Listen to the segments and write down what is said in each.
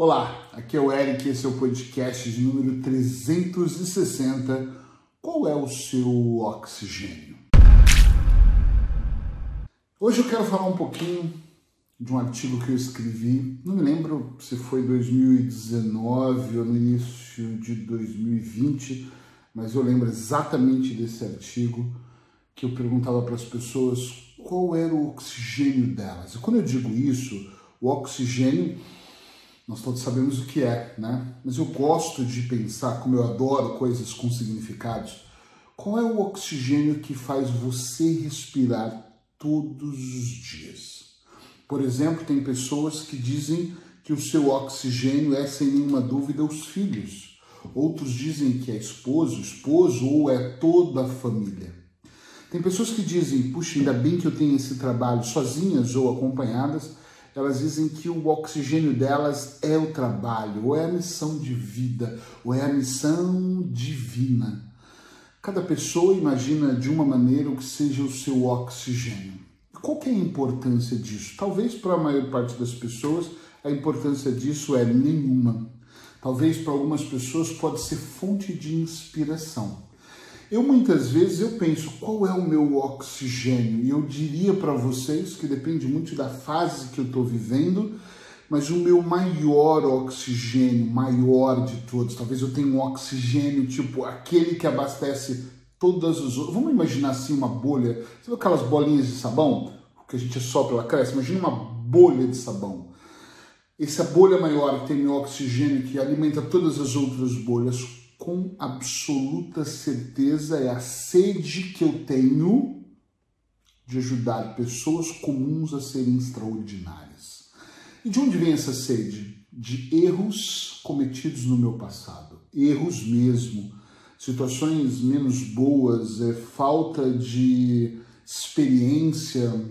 Olá, aqui é o Eric, esse é o podcast de número 360. Qual é o seu oxigênio? Hoje eu quero falar um pouquinho de um artigo que eu escrevi, não me lembro se foi 2019 ou no início de 2020, mas eu lembro exatamente desse artigo que eu perguntava para as pessoas qual era o oxigênio delas. E quando eu digo isso, o oxigênio nós todos sabemos o que é, né? Mas eu gosto de pensar, como eu adoro coisas com significados, qual é o oxigênio que faz você respirar todos os dias? Por exemplo, tem pessoas que dizem que o seu oxigênio é, sem nenhuma dúvida, os filhos. Outros dizem que é esposo, esposo ou é toda a família. Tem pessoas que dizem, puxa, ainda bem que eu tenho esse trabalho sozinhas ou acompanhadas, elas dizem que o oxigênio delas é o trabalho, ou é a missão de vida, ou é a missão divina. Cada pessoa imagina de uma maneira o que seja o seu oxigênio. Qual é a importância disso? Talvez para a maior parte das pessoas a importância disso é nenhuma. Talvez para algumas pessoas pode ser fonte de inspiração. Eu muitas vezes eu penso qual é o meu oxigênio e eu diria para vocês que depende muito da fase que eu estou vivendo, mas o meu maior oxigênio, maior de todos, talvez eu tenha um oxigênio tipo aquele que abastece todas as outras. Vamos imaginar assim uma bolha, sabe aquelas bolinhas de sabão que a gente sopra ela cresce? Imagina uma bolha de sabão. Essa bolha maior que tem meu oxigênio que alimenta todas as outras bolhas com absoluta certeza é a sede que eu tenho de ajudar pessoas comuns a serem extraordinárias. E de onde vem essa sede? De erros cometidos no meu passado. Erros mesmo. Situações menos boas, é, falta de experiência,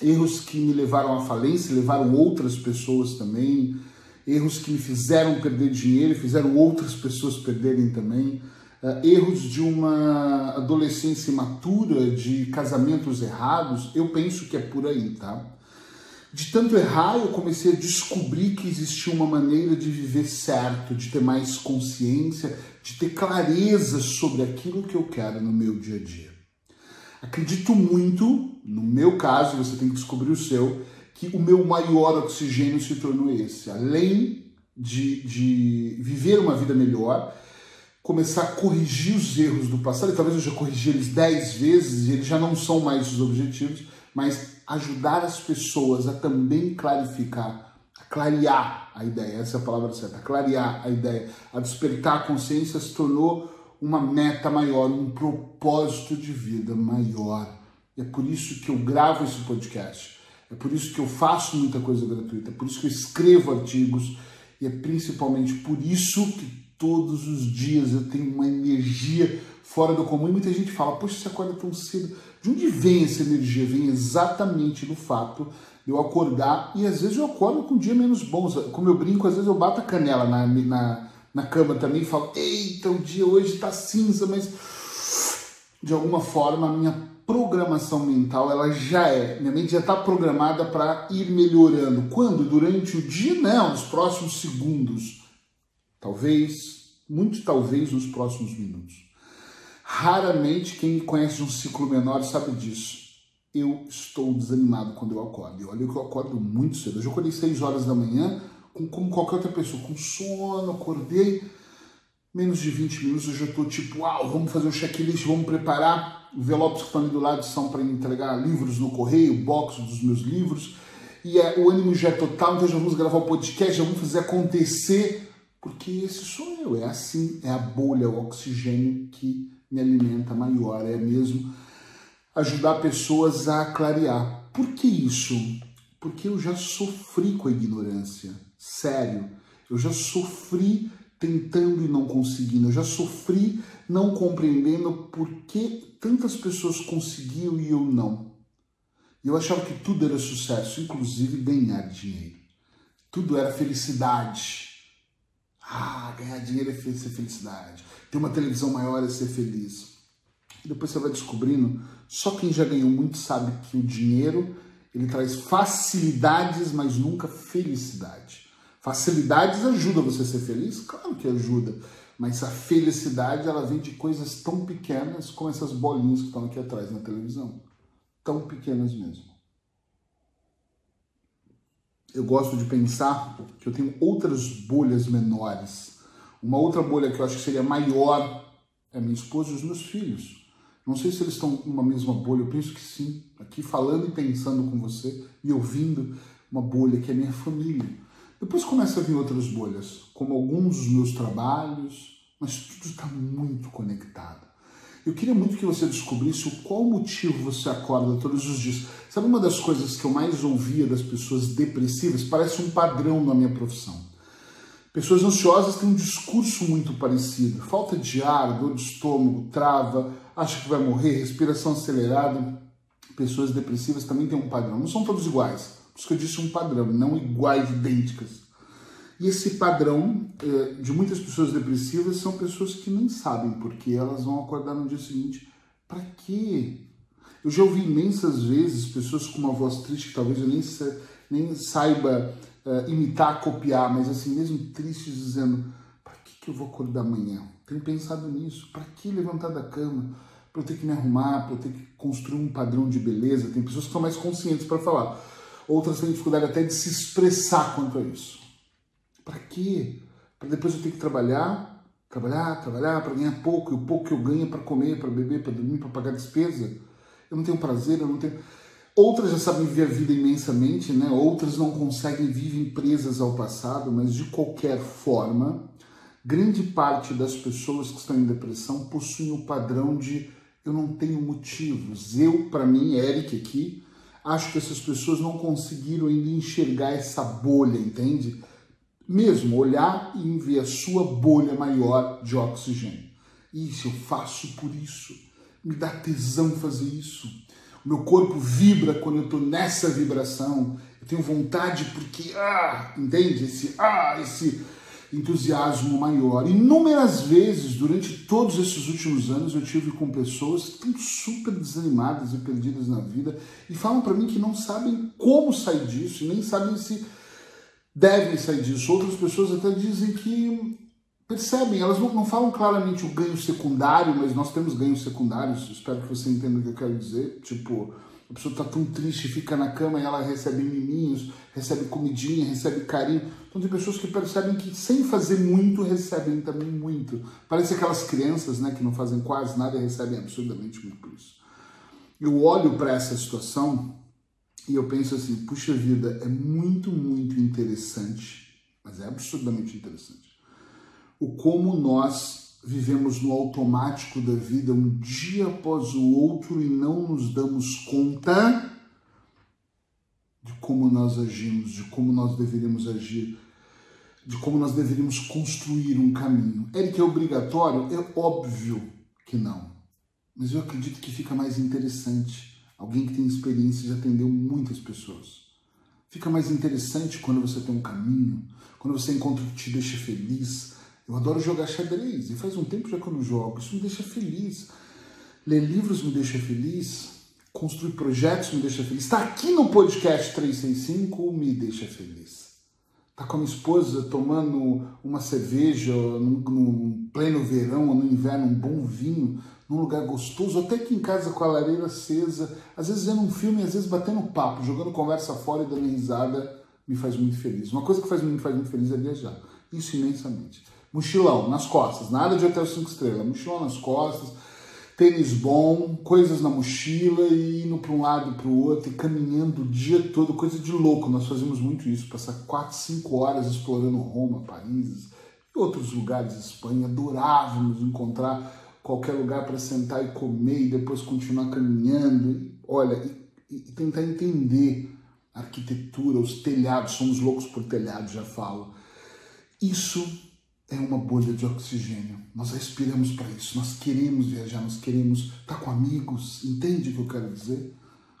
erros que me levaram à falência, levaram outras pessoas também erros que me fizeram perder dinheiro fizeram outras pessoas perderem também, uh, erros de uma adolescência imatura, de casamentos errados, eu penso que é por aí, tá? De tanto errar, eu comecei a descobrir que existia uma maneira de viver certo, de ter mais consciência, de ter clareza sobre aquilo que eu quero no meu dia a dia. Acredito muito, no meu caso, você tem que descobrir o seu, que o meu maior oxigênio se tornou esse. Além de, de viver uma vida melhor, começar a corrigir os erros do passado, e talvez eu já corrigi eles dez vezes e eles já não são mais os objetivos, mas ajudar as pessoas a também clarificar, a clarear a ideia, essa é a palavra certa, a clarear a ideia, a despertar a consciência se tornou uma meta maior, um propósito de vida maior. E é por isso que eu gravo esse podcast é por isso que eu faço muita coisa gratuita, é por isso que eu escrevo artigos e é principalmente por isso que todos os dias eu tenho uma energia fora do comum. E muita gente fala: Poxa, você acorda tão cedo. De onde vem essa energia? Vem exatamente do fato de eu acordar e às vezes eu acordo com um dia menos bom. Como eu brinco, às vezes eu bato a canela na, na, na cama também e falo: Eita, o dia hoje está cinza, mas de alguma forma a minha programação mental ela já é, minha mente já está programada para ir melhorando. Quando? Durante o dia? Não, nos próximos segundos. Talvez, muito talvez nos próximos minutos. Raramente quem conhece um ciclo menor sabe disso. Eu estou desanimado quando eu acordo. E olha que eu acordo muito cedo. Eu já acordei 6 horas da manhã, com, como qualquer outra pessoa, com sono, acordei menos de 20 minutos, eu já estou tipo, uau, vamos fazer o checklist, vamos preparar envelopes que estão ali do lado são para entregar livros no correio, box dos meus livros. E é, o ânimo já é total, então já vamos gravar o podcast, já vamos fazer acontecer, porque esse sou eu, é assim, é a bolha, o oxigênio que me alimenta maior, é mesmo ajudar pessoas a clarear. Por que isso? Porque eu já sofri com a ignorância, sério. Eu já sofri tentando e não conseguindo. Eu já sofri não compreendendo por que tantas pessoas conseguiam e eu não. Eu achava que tudo era sucesso, inclusive ganhar dinheiro. Tudo era felicidade. Ah, ganhar dinheiro é ser felicidade. Ter uma televisão maior é ser feliz. E depois você vai descobrindo, só quem já ganhou muito sabe que o dinheiro ele traz facilidades, mas nunca felicidade. Facilidades ajudam você a ser feliz? Claro que ajuda. Mas a felicidade ela vem de coisas tão pequenas como essas bolinhas que estão aqui atrás na televisão. Tão pequenas mesmo. Eu gosto de pensar que eu tenho outras bolhas menores. Uma outra bolha que eu acho que seria maior é minha esposa e os meus filhos. Não sei se eles estão numa mesma bolha, eu penso que sim. Aqui falando e pensando com você e ouvindo uma bolha que é minha família. Depois começa a vir outras bolhas, como alguns dos meus trabalhos, mas tudo está muito conectado. Eu queria muito que você descobrisse o qual motivo você acorda todos os dias. Sabe uma das coisas que eu mais ouvia das pessoas depressivas? Parece um padrão na minha profissão. Pessoas ansiosas têm um discurso muito parecido. Falta de ar, dor de estômago, trava, acha que vai morrer, respiração acelerada. Pessoas depressivas também têm um padrão. Não são todos iguais. Por isso que eu disse um padrão, não iguais, idênticas. E esse padrão eh, de muitas pessoas depressivas são pessoas que nem sabem porque elas vão acordar no dia seguinte. Para quê? Eu já ouvi imensas vezes pessoas com uma voz triste que talvez eu nem, nem saiba uh, imitar, copiar, mas assim mesmo tristes, dizendo: para que, que eu vou acordar amanhã? Tenho pensado nisso. Para que levantar da cama? Para eu ter que me arrumar? Para eu ter que construir um padrão de beleza? Tem pessoas que estão mais conscientes para falar. Outras têm dificuldade até de se expressar quanto a isso. Para quê? Para depois eu ter que trabalhar, trabalhar, trabalhar para ganhar pouco, e o pouco que eu ganho é para comer, para beber, para dormir, para pagar despesa. Eu não tenho prazer, eu não tenho. Outras já sabem viver a vida imensamente, né? Outras não conseguem viver presas ao passado, mas de qualquer forma, grande parte das pessoas que estão em depressão possuem o padrão de eu não tenho motivos. Eu, para mim, Eric aqui, acho que essas pessoas não conseguiram ainda enxergar essa bolha, entende? mesmo olhar e ver a sua bolha maior de oxigênio. Isso eu faço por isso. Me dá tesão fazer isso. O meu corpo vibra quando eu estou nessa vibração. Eu tenho vontade porque, ah, entende? Esse, ah, esse entusiasmo maior. Inúmeras vezes, durante todos esses últimos anos, eu tive com pessoas que estão super desanimadas e perdidas na vida e falam para mim que não sabem como sair disso e nem sabem se devem sair disso. Outras pessoas até dizem que percebem, elas não, não falam claramente o ganho secundário, mas nós temos ganhos secundários, espero que você entenda o que eu quero dizer. Tipo, a pessoa está tão triste, fica na cama e ela recebe miminhos, recebe comidinha, recebe carinho. Então tem pessoas que percebem que sem fazer muito, recebem também muito. Parece aquelas crianças né, que não fazem quase nada e recebem absurdamente muito por isso. Eu olho para essa situação e eu penso assim, puxa vida, é muito, muito interessante, mas é absurdamente interessante, o como nós vivemos no automático da vida um dia após o outro e não nos damos conta de como nós agimos, de como nós deveríamos agir, de como nós deveríamos construir um caminho. Eric, é obrigatório? É óbvio que não. Mas eu acredito que fica mais interessante alguém que tem experiência de atendeu muitas pessoas. Fica mais interessante quando você tem um caminho, quando você encontra o que te deixa feliz. Eu adoro jogar xadrez e faz um tempo já que eu não jogo. Isso me deixa feliz. Ler livros me deixa feliz. Construir projetos me deixa feliz. Estar aqui no podcast 365 me deixa feliz. Estar com a minha esposa tomando uma cerveja no pleno verão ou no inverno, um bom vinho, num lugar gostoso, até aqui em casa com a lareira acesa, às vezes vendo um filme, às vezes batendo papo, jogando conversa fora e dando risada, me faz muito feliz. Uma coisa que faz, me faz muito feliz é viajar. Isso imensamente. Mochilão nas costas, nada de hotel 5 estrelas, mochilão nas costas, tênis bom, coisas na mochila e indo para um lado para o outro e caminhando o dia todo, coisa de louco. Nós fazemos muito isso, passar 4, 5 horas explorando Roma, Paris e outros lugares, Espanha. Adorávamos encontrar qualquer lugar para sentar e comer e depois continuar caminhando. Olha, e, e, tentar entender a arquitetura, os telhados, somos loucos por telhados, já falo. Isso é uma bolha de oxigênio. Nós respiramos para isso, nós queremos viajar, nós queremos estar com amigos. Entende o que eu quero dizer?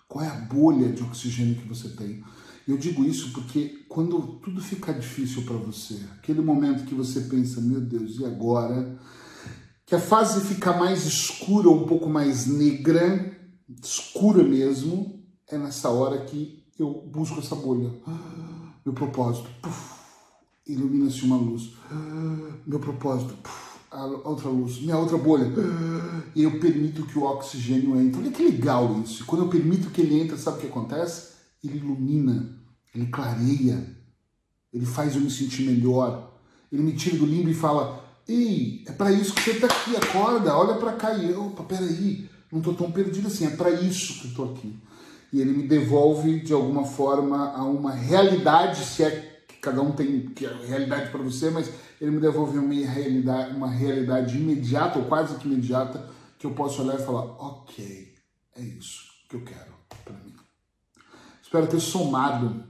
Qual é a bolha de oxigênio que você tem? Eu digo isso porque quando tudo fica difícil para você, aquele momento que você pensa, meu Deus, e agora? que a fase fica mais escura, um pouco mais negra, escura mesmo, é nessa hora que eu busco essa bolha. Meu propósito. Puf, ilumina-se uma luz. Meu propósito, a outra luz, minha outra bolha. E eu permito que o oxigênio entre. Olha que legal isso. Quando eu permito que ele entre, sabe o que acontece? Ele ilumina, ele clareia, ele faz eu me sentir melhor. Ele me tira do limbo e fala: Ei, é para isso que você está aqui, acorda, olha para cá. E eu, opa, peraí, não estou tão perdido assim, é para isso que estou aqui. E ele me devolve de alguma forma a uma realidade, se é cada um tem que é realidade para você, mas ele me devolve uma realidade, uma realidade imediata ou quase que imediata que eu posso olhar e falar, ok, é isso que eu quero para mim. Espero ter somado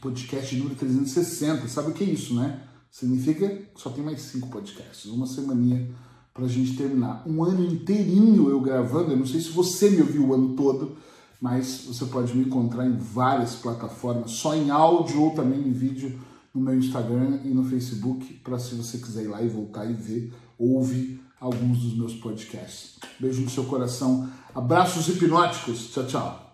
podcast número 360. Sabe o que é isso, né? Significa que só tem mais cinco podcasts, uma semaninha para a gente terminar. Um ano inteirinho eu gravando, eu não sei se você me ouviu o ano todo, mas você pode me encontrar em várias plataformas, só em áudio ou também em vídeo no meu Instagram e no Facebook, para se você quiser ir lá e voltar e ver, ouvir alguns dos meus podcasts. Beijo no seu coração, abraços hipnóticos, tchau, tchau.